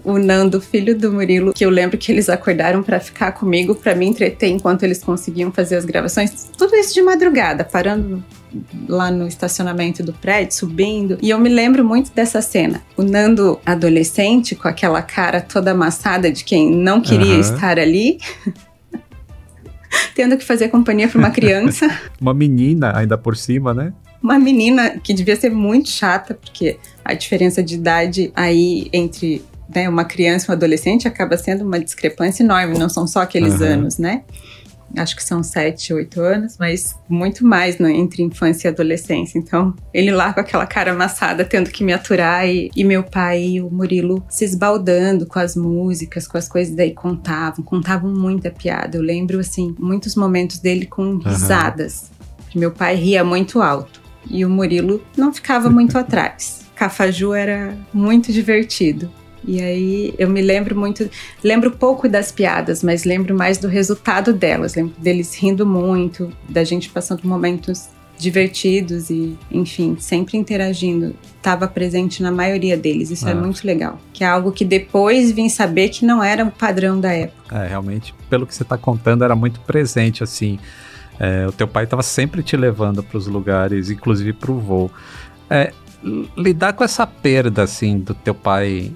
o Nando, filho do Murilo, que eu lembro que eles acordaram para ficar comigo, para me entreter enquanto eles conseguiam fazer as gravações. Tudo isso de madrugada, parando lá no estacionamento do prédio, subindo. E eu me lembro muito dessa cena. O Nando adolescente, com aquela cara toda amassada de quem não queria uhum. estar ali. tendo que fazer companhia para uma criança. uma menina ainda por cima, né? Uma menina que devia ser muito chata, porque a diferença de idade aí entre né, uma criança um adolescente acaba sendo uma discrepância enorme, não são só aqueles uhum. anos, né? acho que são sete, oito anos, mas muito mais né, entre infância e adolescência. Então, ele lá com aquela cara amassada, tendo que me aturar, e, e meu pai e o Murilo se esbaldando com as músicas, com as coisas, daí contavam, contavam muita piada. Eu lembro, assim, muitos momentos dele com risadas. Uhum. Meu pai ria muito alto e o Murilo não ficava muito atrás. Cafaju era muito divertido. E aí eu me lembro muito, lembro pouco das piadas, mas lembro mais do resultado delas. Lembro deles rindo muito, da gente passando momentos divertidos e, enfim, sempre interagindo. Estava presente na maioria deles, isso é. é muito legal. Que é algo que depois vim saber que não era o padrão da época. É, realmente, pelo que você está contando, era muito presente, assim. É, o teu pai estava sempre te levando para os lugares, inclusive para o voo. É, lidar com essa perda, assim, do teu pai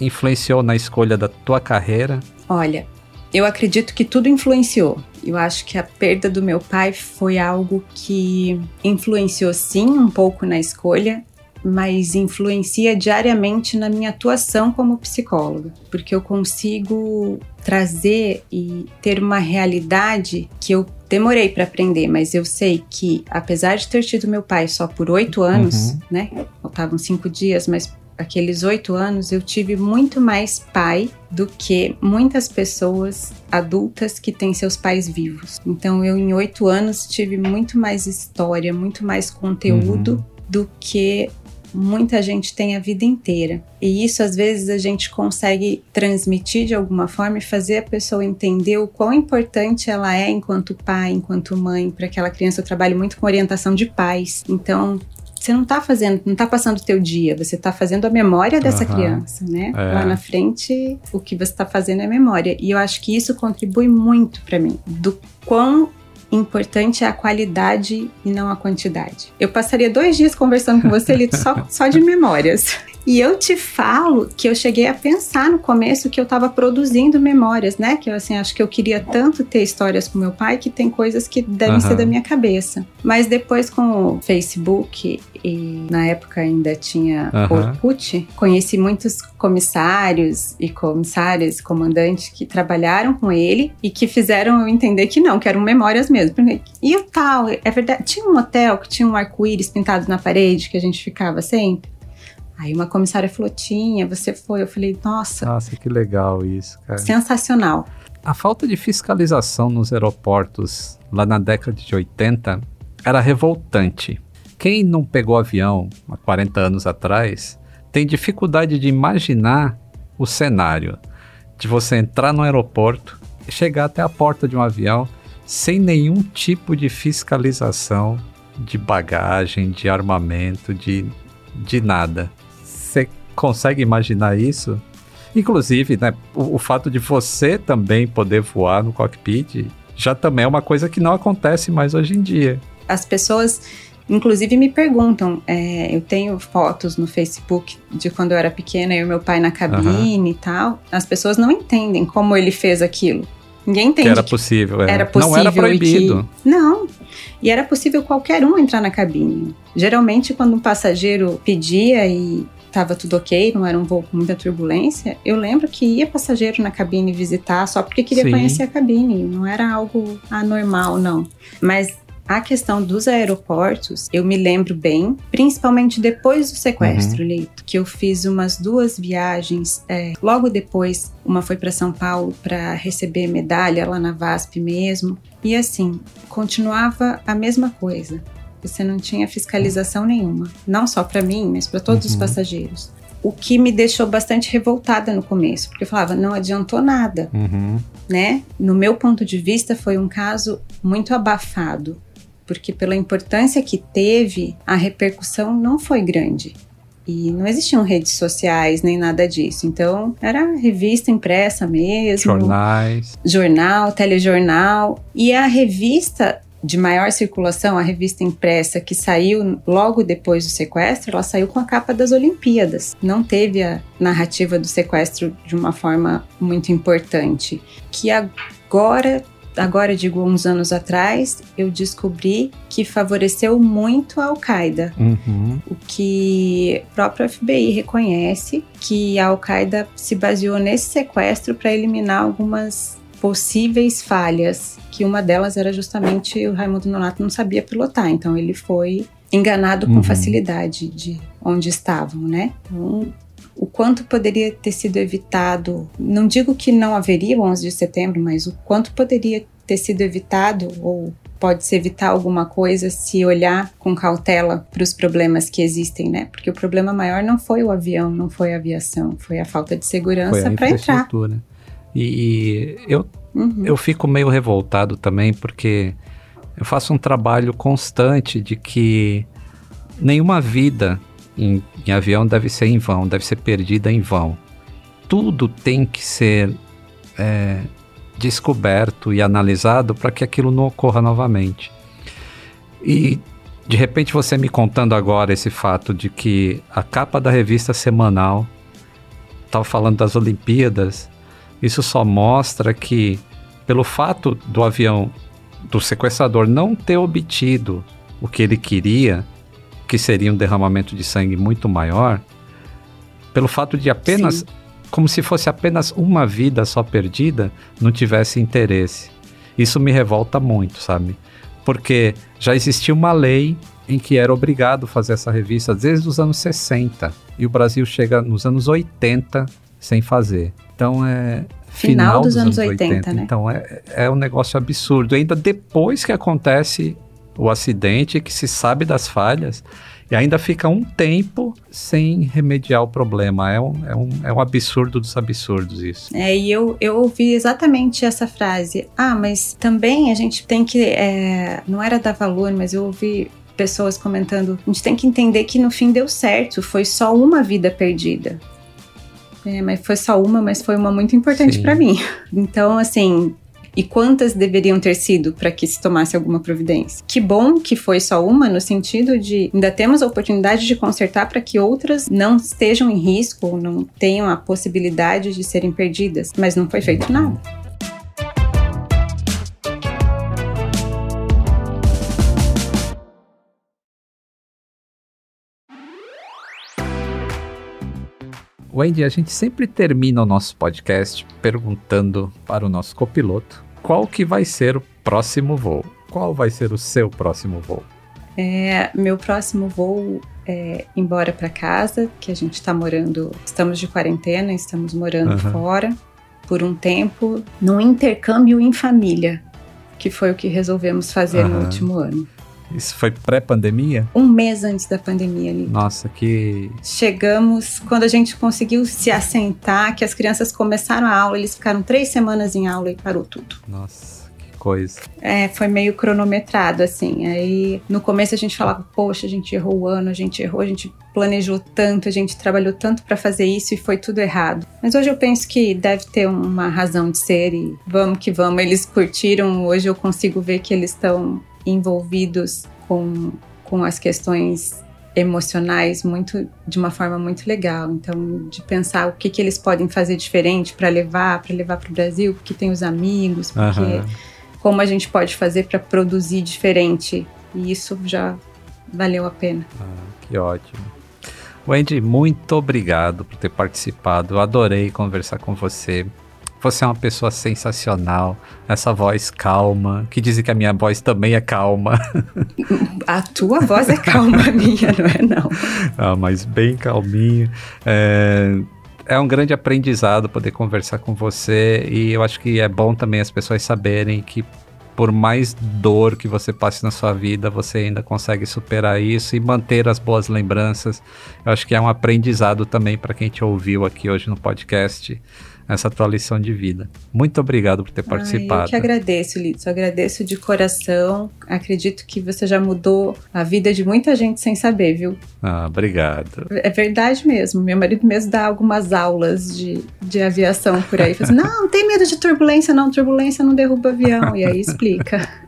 influenciou na escolha da tua carreira? Olha, eu acredito que tudo influenciou. Eu acho que a perda do meu pai foi algo que influenciou sim um pouco na escolha, mas influencia diariamente na minha atuação como psicóloga, porque eu consigo trazer e ter uma realidade que eu demorei para aprender, mas eu sei que apesar de ter tido meu pai só por oito anos, uhum. né, faltavam cinco dias, mas aqueles oito anos, eu tive muito mais pai do que muitas pessoas adultas que têm seus pais vivos. Então, eu, em oito anos, tive muito mais história, muito mais conteúdo uhum. do que muita gente tem a vida inteira. E isso às vezes a gente consegue transmitir de alguma forma e fazer a pessoa entender o quão importante ela é enquanto pai, enquanto mãe, para aquela criança. Eu trabalho muito com orientação de pais. Então, você não está fazendo, não está passando o teu dia, você está fazendo a memória dessa uhum. criança, né? É. Lá na frente, o que você está fazendo é memória. E eu acho que isso contribui muito para mim, do quão importante é a qualidade e não a quantidade. Eu passaria dois dias conversando com você, Lito, só, só de memórias. E eu te falo que eu cheguei a pensar no começo que eu estava produzindo memórias, né? Que eu assim, acho que eu queria tanto ter histórias com meu pai que tem coisas que devem uhum. ser da minha cabeça. Mas depois com o Facebook e na época ainda tinha uhum. Orkut, conheci muitos comissários e comissárias, comandantes que trabalharam com ele e que fizeram eu entender que não, que eram memórias mesmo. E o tal, é verdade, tinha um hotel que tinha um arco-íris pintado na parede que a gente ficava sempre. Aí uma comissária falou: Tinha, você foi. Eu falei: Nossa. Nossa, que legal isso, cara. Sensacional. A falta de fiscalização nos aeroportos lá na década de 80 era revoltante. Quem não pegou avião há 40 anos atrás tem dificuldade de imaginar o cenário de você entrar no aeroporto e chegar até a porta de um avião sem nenhum tipo de fiscalização de bagagem, de armamento, de, de nada consegue imaginar isso? Inclusive, né, o, o, fato de você também poder voar no cockpit já também é uma coisa que não acontece mais hoje em dia. As pessoas, inclusive, me perguntam. É, eu tenho fotos no Facebook de quando eu era pequena, e meu pai na cabine uhum. e tal. As pessoas não entendem como ele fez aquilo. Ninguém entende. Que era possível, é. Era possível. Não era proibido. Que... Não. E era possível qualquer um entrar na cabine. Geralmente, quando um passageiro pedia e estava tudo ok, não era um voo com muita turbulência, eu lembro que ia passageiro na cabine visitar só porque queria Sim. conhecer a cabine, não era algo anormal, não. Mas a questão dos aeroportos, eu me lembro bem, principalmente depois do sequestro, uhum. Leito, que eu fiz umas duas viagens. É, logo depois, uma foi para São Paulo para receber medalha lá na VASP mesmo. E assim, continuava a mesma coisa você não tinha fiscalização nenhuma, não só para mim, mas para todos uhum. os passageiros. O que me deixou bastante revoltada no começo, porque eu falava, não adiantou nada, uhum. né? No meu ponto de vista, foi um caso muito abafado, porque pela importância que teve, a repercussão não foi grande. E não existiam redes sociais nem nada disso. Então, era revista impressa mesmo. Jornais. Jornal, telejornal. E a revista de maior circulação, a revista impressa que saiu logo depois do sequestro, ela saiu com a capa das Olimpíadas. Não teve a narrativa do sequestro de uma forma muito importante. Que agora agora digo uns anos atrás, eu descobri que favoreceu muito a Al-Qaeda. Uhum. O que o próprio FBI reconhece que a Al-Qaeda se baseou nesse sequestro para eliminar algumas possíveis falhas, que uma delas era justamente o Raimundo Nonato não sabia pilotar, então ele foi enganado com Uhum. facilidade de onde estavam, né? Então, o quanto poderia ter sido evitado, não digo que não haveria o 11 de setembro, mas o quanto poderia ter sido evitado ou pode-se evitar alguma coisa se olhar com cautela para os problemas que existem, né? Porque o problema maior não foi o avião, não foi a aviação, foi a falta de segurança para entrar. infraestrutura. E, e eu, Uhum. eu fico meio revoltado também porque eu faço um trabalho constante de que nenhuma vida em, em avião deve ser em vão, deve ser perdida em vão. Tudo tem que ser é, descoberto e analisado para que aquilo não ocorra novamente. E de repente você me contando agora esse fato de que a capa da revista semanal estava falando das Olimpíadas, isso só mostra que pelo fato do avião do sequestrador não ter obtido o que ele queria, que seria um derramamento de sangue muito maior, pelo fato de apenas, Sim. como se fosse apenas uma vida só perdida, não tivesse interesse. Isso me revolta muito, sabe? Porque já existia uma lei em que era obrigado fazer essa revista desde os anos 60 e o Brasil chega nos anos 80 sem fazer. Então é Final dos anos 80, né? Então é, é um negócio absurdo. Ainda depois que acontece o acidente, que se sabe das falhas, e ainda fica um tempo sem remediar o problema. É um, é um, é um absurdo dos absurdos isso. É, e eu, eu ouvi exatamente essa frase. Ah, mas também a gente tem que. é, não era dar valor, mas eu ouvi pessoas comentando. A gente tem que entender que no fim deu certo, foi só uma vida perdida. É, mas foi só uma, mas foi uma muito importante para mim. Então, assim. E quantas deveriam ter sido para que se tomasse alguma providência? Que bom que foi só uma, no sentido de ainda temos a oportunidade de consertar para que outras não estejam em risco ou não tenham a possibilidade de serem perdidas. Mas não foi feito nada. Wendy, a gente sempre termina o nosso podcast perguntando para o nosso copiloto qual que vai ser o próximo voo. Qual vai ser o seu próximo voo? É, meu próximo voo é embora para casa, que a gente está morando, estamos de quarentena, estamos morando Aham. fora por um tempo, num intercâmbio em família, que foi o que resolvemos fazer no Aham. último ano. Isso foi pré-pandemia? Um mês antes da pandemia ali. Nossa, que. Chegamos quando a gente conseguiu se assentar, que as crianças começaram a aula, eles ficaram três semanas em aula e parou tudo. Nossa, que coisa. É, foi meio cronometrado, assim. Aí no começo a gente falava, poxa, a gente errou o ano, a gente errou, a gente planejou tanto, a gente trabalhou tanto pra fazer isso e foi tudo errado. Mas hoje eu penso que deve ter uma razão de ser e vamos que vamos. Eles curtiram, hoje eu consigo ver que eles estão envolvidos com, com as questões emocionais muito de uma forma muito legal então de pensar o que, que eles podem fazer diferente para levar para levar para o Brasil porque tem os amigos porque Aham. como a gente pode fazer para produzir diferente. E isso já valeu a pena. Que ótimo. Wendy, muito obrigado por ter participado. Eu adorei conversar com você. Você é uma pessoa sensacional. Essa voz calma, que dizem que a minha voz também é calma. A tua voz é calma, a minha, não é não. Ah, mas bem calminho. É, é um grande aprendizado poder conversar com você e eu acho que é bom também as pessoas saberem que por mais dor que você passe na sua vida, você ainda consegue superar isso e manter as boas lembranças. Eu acho que é um aprendizado também para quem te ouviu aqui hoje no podcast, essa tua lição de vida. Muito obrigado por ter participado. eu que agradeço, Litz. Eu agradeço de coração. Acredito que você já mudou a vida de muita gente sem saber, viu? Ah, obrigado. É verdade mesmo. Meu marido mesmo dá algumas aulas de, de aviação por aí. Fala assim, não, não tem medo de turbulência, não. Turbulência não derruba avião. E aí explica.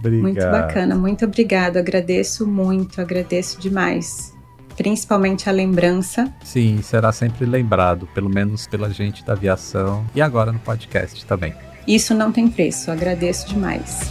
Obrigado. Muito bacana, muito obrigado. Agradeço muito, agradeço demais. Principalmente a lembrança. Sim, será sempre lembrado, pelo menos pela gente da aviação e agora no podcast também. Isso não tem preço, agradeço demais.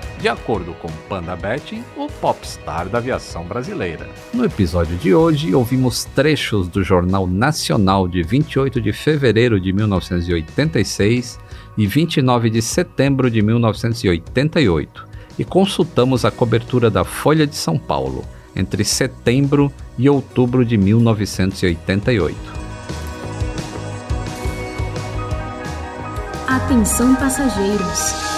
de acordo com Panda Betting, o popstar da aviação brasileira. No episódio de hoje, ouvimos trechos do Jornal Nacional de 28 de fevereiro de 1986 e 29 de setembro de 1988 e consultamos a cobertura da Folha de São Paulo entre setembro e outubro de 1988. Atenção passageiros.